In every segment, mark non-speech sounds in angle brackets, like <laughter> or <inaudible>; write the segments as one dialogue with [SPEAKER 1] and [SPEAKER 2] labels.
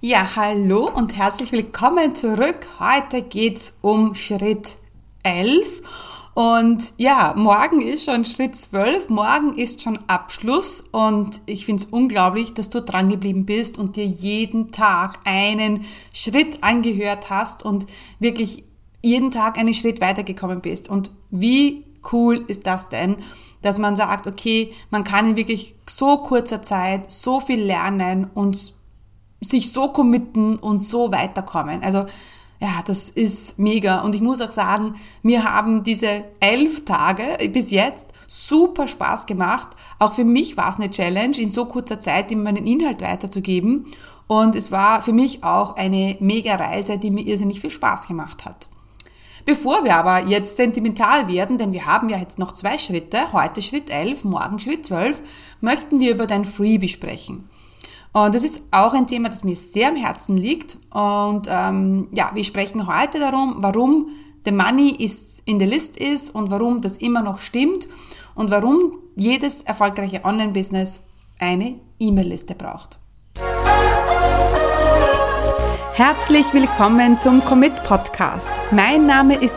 [SPEAKER 1] Ja, hallo und herzlich willkommen zurück. Heute geht's um Schritt 11 und ja, morgen ist schon Schritt 12, morgen ist schon Abschluss und ich finde es unglaublich, dass du dran geblieben bist und dir jeden Tag einen Schritt angehört hast und wirklich jeden Tag einen Schritt weitergekommen bist. Und wie cool ist das denn, dass man sagt, okay, man kann in wirklich so kurzer Zeit so viel lernen und sich so committen und so weiterkommen. Also ja, das ist mega. Und ich muss auch sagen, mir haben diese elf Tage bis jetzt super Spaß gemacht. Auch für mich war es eine Challenge, in so kurzer Zeit immer meinen Inhalt weiterzugeben. Und es war für mich auch eine mega Reise, die mir irrsinnig viel Spaß gemacht hat. Bevor wir aber jetzt sentimental werden, denn wir haben ja jetzt noch zwei Schritte, heute Schritt 11, morgen Schritt 12, möchten wir über dein Freebie sprechen. Und das ist auch ein Thema, das mir sehr am Herzen liegt. Und ähm, ja, wir sprechen heute darum, warum the money is in the list ist und warum das immer noch stimmt und warum jedes erfolgreiche Online-Business eine E-Mail-Liste braucht. Herzlich willkommen zum Commit Podcast. Mein Name ist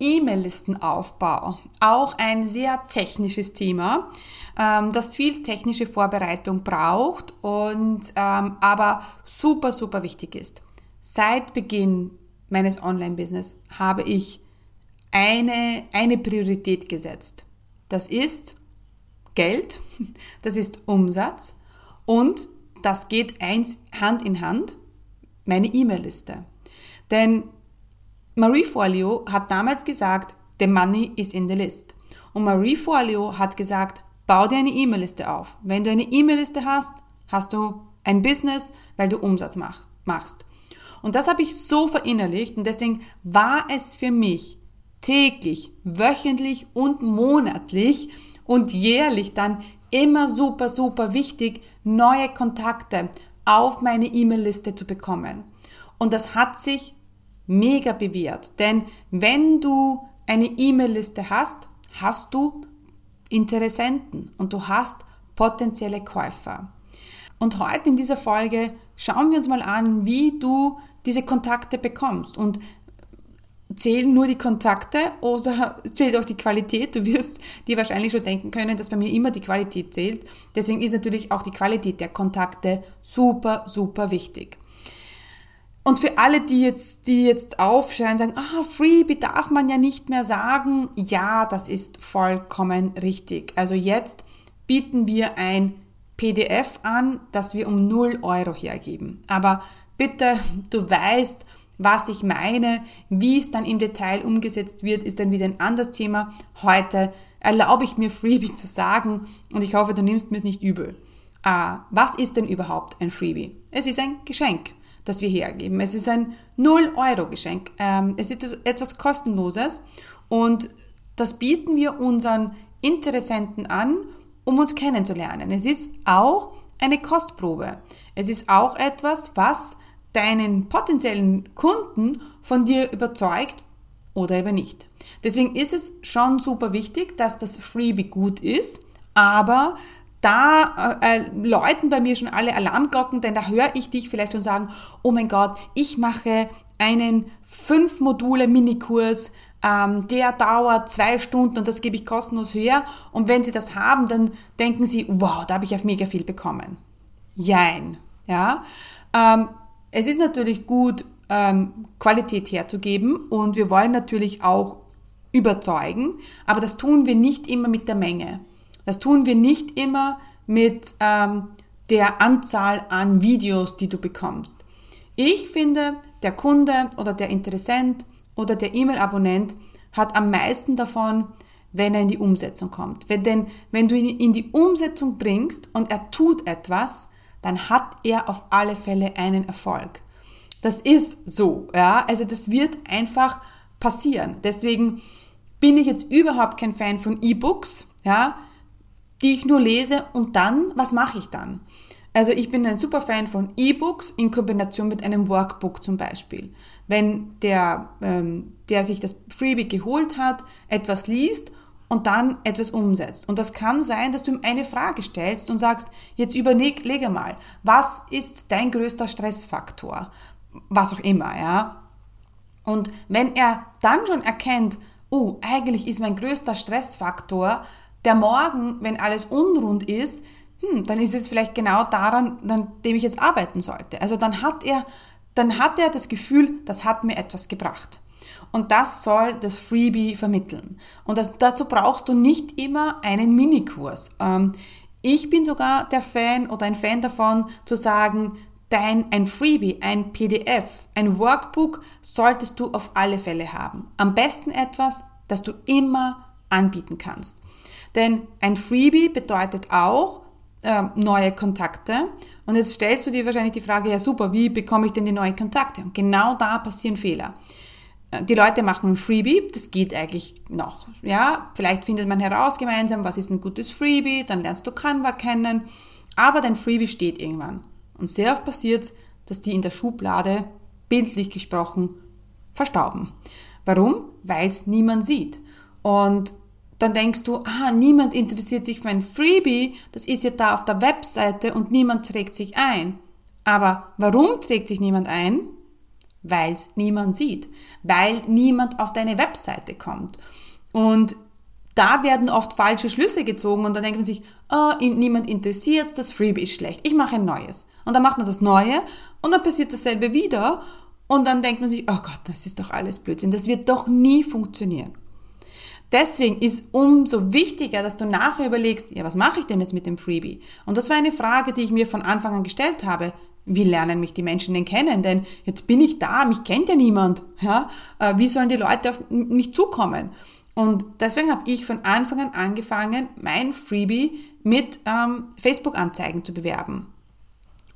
[SPEAKER 1] E-Mail-Listenaufbau. Auch ein sehr technisches Thema, ähm, das viel technische Vorbereitung braucht und ähm, aber super, super wichtig ist. Seit Beginn meines Online-Business habe ich eine, eine Priorität gesetzt. Das ist Geld, <laughs> das ist Umsatz und das geht eins Hand in Hand, meine E-Mail-Liste. Denn Marie Forleo hat damals gesagt, the money is in the list. Und Marie Forleo hat gesagt, bau dir eine E-Mail-Liste auf. Wenn du eine E-Mail-Liste hast, hast du ein Business, weil du Umsatz machst. Und das habe ich so verinnerlicht und deswegen war es für mich täglich, wöchentlich und monatlich und jährlich dann immer super, super wichtig, neue Kontakte auf meine E-Mail-Liste zu bekommen. Und das hat sich mega bewährt. Denn wenn du eine E-Mail-Liste hast, hast du Interessenten und du hast potenzielle Käufer. Und heute in dieser Folge schauen wir uns mal an, wie du diese Kontakte bekommst. Und zählen nur die Kontakte oder <laughs> zählt auch die Qualität? Du wirst dir wahrscheinlich schon denken können, dass bei mir immer die Qualität zählt. Deswegen ist natürlich auch die Qualität der Kontakte super, super wichtig. Und für alle, die jetzt, die jetzt aufschreien, sagen, ah, Freebie darf man ja nicht mehr sagen. Ja, das ist vollkommen richtig. Also jetzt bieten wir ein PDF an, das wir um 0 Euro hergeben. Aber bitte, du weißt, was ich meine, wie es dann im Detail umgesetzt wird, ist dann wieder ein anderes Thema. Heute erlaube ich mir Freebie zu sagen und ich hoffe, du nimmst mir es nicht übel. Ah, was ist denn überhaupt ein Freebie? Es ist ein Geschenk das wir hergeben. Es ist ein 0-Euro-Geschenk. Ähm, es ist etwas Kostenloses und das bieten wir unseren Interessenten an, um uns kennenzulernen. Es ist auch eine Kostprobe. Es ist auch etwas, was deinen potenziellen Kunden von dir überzeugt oder eben nicht. Deswegen ist es schon super wichtig, dass das Freebie gut ist, aber da äh, äh, läuten bei mir schon alle Alarmglocken, denn da höre ich dich vielleicht schon sagen, oh mein Gott, ich mache einen fünf Module Minikurs, ähm, der dauert zwei Stunden und das gebe ich kostenlos her. Und wenn sie das haben, dann denken sie, wow, da habe ich auf mega viel bekommen. Jein, ja. Ähm, es ist natürlich gut, ähm, Qualität herzugeben und wir wollen natürlich auch überzeugen, aber das tun wir nicht immer mit der Menge. Das tun wir nicht immer mit ähm, der Anzahl an Videos, die du bekommst. Ich finde, der Kunde oder der Interessent oder der E-Mail-Abonnent hat am meisten davon, wenn er in die Umsetzung kommt. Wenn, denn wenn du ihn in die Umsetzung bringst und er tut etwas, dann hat er auf alle Fälle einen Erfolg. Das ist so, ja. Also das wird einfach passieren. Deswegen bin ich jetzt überhaupt kein Fan von E-Books, ja, die ich nur lese und dann, was mache ich dann? Also ich bin ein super Fan von E-Books in Kombination mit einem Workbook zum Beispiel. Wenn der, ähm, der sich das Freebie geholt hat, etwas liest und dann etwas umsetzt. Und das kann sein, dass du ihm eine Frage stellst und sagst, jetzt überlege mal, was ist dein größter Stressfaktor? Was auch immer, ja. Und wenn er dann schon erkennt, oh, eigentlich ist mein größter Stressfaktor der Morgen, wenn alles unrund ist, hm, dann ist es vielleicht genau daran, an dem ich jetzt arbeiten sollte. Also dann hat er, dann hat er das Gefühl, das hat mir etwas gebracht. Und das soll das Freebie vermitteln. Und das, dazu brauchst du nicht immer einen Minikurs. Ähm, ich bin sogar der Fan oder ein Fan davon zu sagen, dein, ein Freebie, ein PDF, ein Workbook solltest du auf alle Fälle haben. Am besten etwas, das du immer anbieten kannst. Denn ein Freebie bedeutet auch äh, neue Kontakte. Und jetzt stellst du dir wahrscheinlich die Frage, ja super, wie bekomme ich denn die neuen Kontakte? Und genau da passieren Fehler. Äh, die Leute machen ein Freebie, das geht eigentlich noch. Ja, vielleicht findet man heraus gemeinsam, was ist ein gutes Freebie, dann lernst du Canva kennen, aber dein Freebie steht irgendwann. Und sehr oft passiert, dass die in der Schublade, bildlich gesprochen, verstauben. Warum? Weil es niemand sieht. Und dann denkst du, ah, niemand interessiert sich für ein Freebie, das ist ja da auf der Webseite und niemand trägt sich ein. Aber warum trägt sich niemand ein? Weil es niemand sieht, weil niemand auf deine Webseite kommt. Und da werden oft falsche Schlüsse gezogen und dann denkt man sich, oh, niemand interessiert das Freebie ist schlecht, ich mache ein neues. Und dann macht man das Neue und dann passiert dasselbe wieder und dann denkt man sich, oh Gott, das ist doch alles Blödsinn, das wird doch nie funktionieren. Deswegen ist umso wichtiger, dass du nachher überlegst, ja, was mache ich denn jetzt mit dem Freebie? Und das war eine Frage, die ich mir von Anfang an gestellt habe. Wie lernen mich die Menschen denn kennen? Denn jetzt bin ich da, mich kennt ja niemand. Ja? Äh, wie sollen die Leute auf mich zukommen? Und deswegen habe ich von Anfang an angefangen, mein Freebie mit ähm, Facebook-Anzeigen zu bewerben.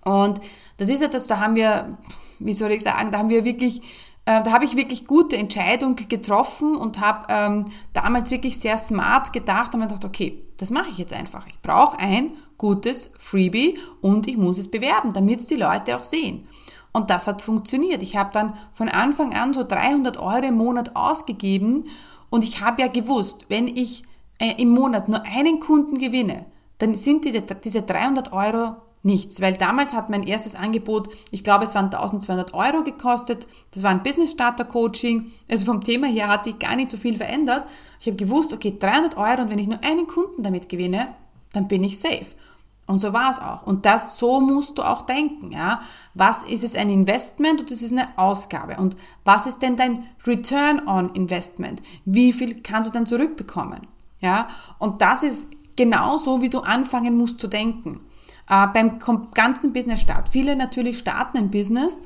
[SPEAKER 1] Und das ist etwas, da haben wir, wie soll ich sagen, da haben wir wirklich äh, da habe ich wirklich gute Entscheidung getroffen und habe ähm, damals wirklich sehr smart gedacht und mir gedacht, okay, das mache ich jetzt einfach. Ich brauche ein gutes Freebie und ich muss es bewerben, damit es die Leute auch sehen. Und das hat funktioniert. Ich habe dann von Anfang an so 300 Euro im Monat ausgegeben und ich habe ja gewusst, wenn ich äh, im Monat nur einen Kunden gewinne, dann sind die, diese 300 Euro nichts, weil damals hat mein erstes Angebot, ich glaube, es waren 1200 Euro gekostet. Das war ein Business Starter Coaching. Also vom Thema her hat sich gar nicht so viel verändert. Ich habe gewusst, okay, 300 Euro und wenn ich nur einen Kunden damit gewinne, dann bin ich safe. Und so war es auch. Und das, so musst du auch denken, ja. Was ist es ein Investment und das ist eine Ausgabe? Und was ist denn dein Return on Investment? Wie viel kannst du dann zurückbekommen? Ja. Und das ist genauso, wie du anfangen musst zu denken äh, beim ganzen Business Start. Viele natürlich starten ein Business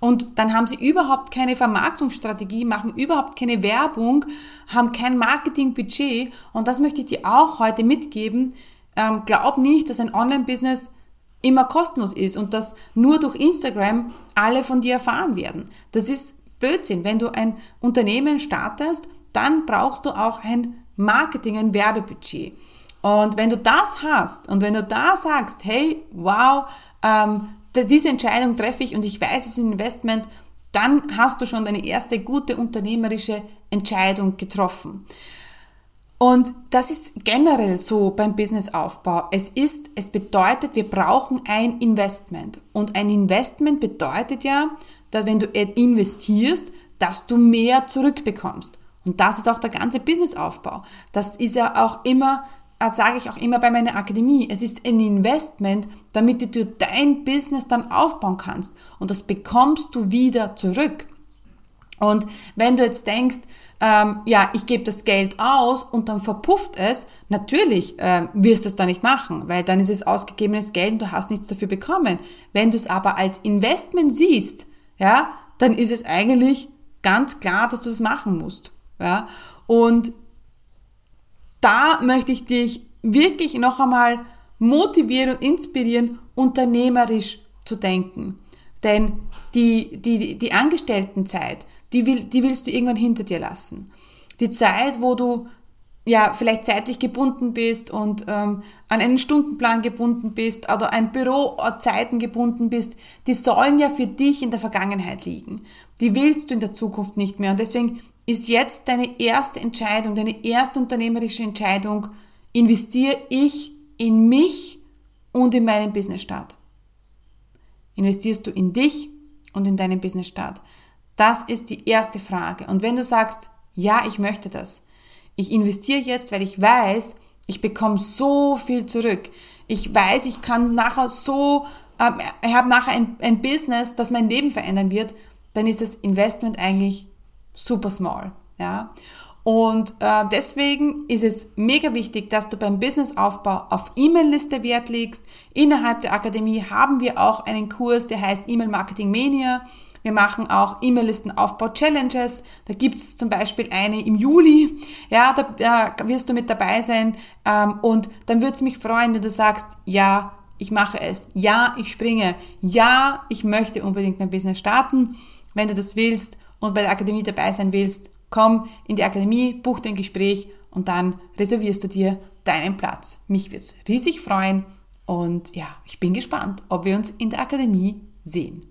[SPEAKER 1] und dann haben sie überhaupt keine Vermarktungsstrategie, machen überhaupt keine Werbung, haben kein Marketingbudget und das möchte ich dir auch heute mitgeben. Ähm, glaub nicht, dass ein Online-Business immer kostenlos ist und dass nur durch Instagram alle von dir erfahren werden. Das ist Blödsinn. Wenn du ein Unternehmen startest, dann brauchst du auch ein Marketing, ein Werbebudget. Und wenn du das hast und wenn du da sagst, hey, wow, ähm, diese Entscheidung treffe ich und ich weiß, es ist ein Investment, dann hast du schon deine erste gute unternehmerische Entscheidung getroffen. Und das ist generell so beim Businessaufbau. Es ist, es bedeutet, wir brauchen ein Investment. Und ein Investment bedeutet ja, dass wenn du investierst, dass du mehr zurückbekommst. Und das ist auch der ganze Businessaufbau. Das ist ja auch immer sage ich auch immer bei meiner Akademie, es ist ein Investment, damit du dein Business dann aufbauen kannst. Und das bekommst du wieder zurück. Und wenn du jetzt denkst, ähm, ja, ich gebe das Geld aus und dann verpufft es, natürlich ähm, wirst du es dann nicht machen, weil dann ist es ausgegebenes Geld und du hast nichts dafür bekommen. Wenn du es aber als Investment siehst, ja, dann ist es eigentlich ganz klar, dass du das machen musst. Ja, und da möchte ich dich wirklich noch einmal motivieren und inspirieren, unternehmerisch zu denken. Denn die, die, die Angestelltenzeit, die, will, die willst du irgendwann hinter dir lassen. Die Zeit, wo du ja vielleicht zeitlich gebunden bist und ähm, an einen Stundenplan gebunden bist oder an Bürozeiten gebunden bist, die sollen ja für dich in der Vergangenheit liegen. Die willst du in der Zukunft nicht mehr. Und deswegen ist jetzt deine erste Entscheidung, deine erste unternehmerische Entscheidung, investiere ich in mich und in meinen Businessstart. Investierst du in dich und in deinen Businessstart? Das ist die erste Frage. Und wenn du sagst, ja, ich möchte das, ich investiere jetzt, weil ich weiß, ich bekomme so viel zurück. Ich weiß, ich kann nachher so, äh, ich habe nachher ein, ein Business, das mein Leben verändern wird, dann ist das Investment eigentlich super small. Ja? Und äh, deswegen ist es mega wichtig, dass du beim Businessaufbau auf E-Mail-Liste Wert legst. Innerhalb der Akademie haben wir auch einen Kurs, der heißt E-Mail Marketing Mania. Wir machen auch E-Mail-Listenaufbau-Challenges. Da gibt es zum Beispiel eine im Juli. Ja, da äh, wirst du mit dabei sein. Ähm, und dann würde es mich freuen, wenn du sagst, ja, ich mache es. Ja, ich springe. Ja, ich möchte unbedingt mein Business starten. Wenn du das willst und bei der Akademie dabei sein willst, komm in die Akademie, buch dein Gespräch und dann reservierst du dir deinen Platz. Mich würde es riesig freuen und ja, ich bin gespannt, ob wir uns in der Akademie sehen.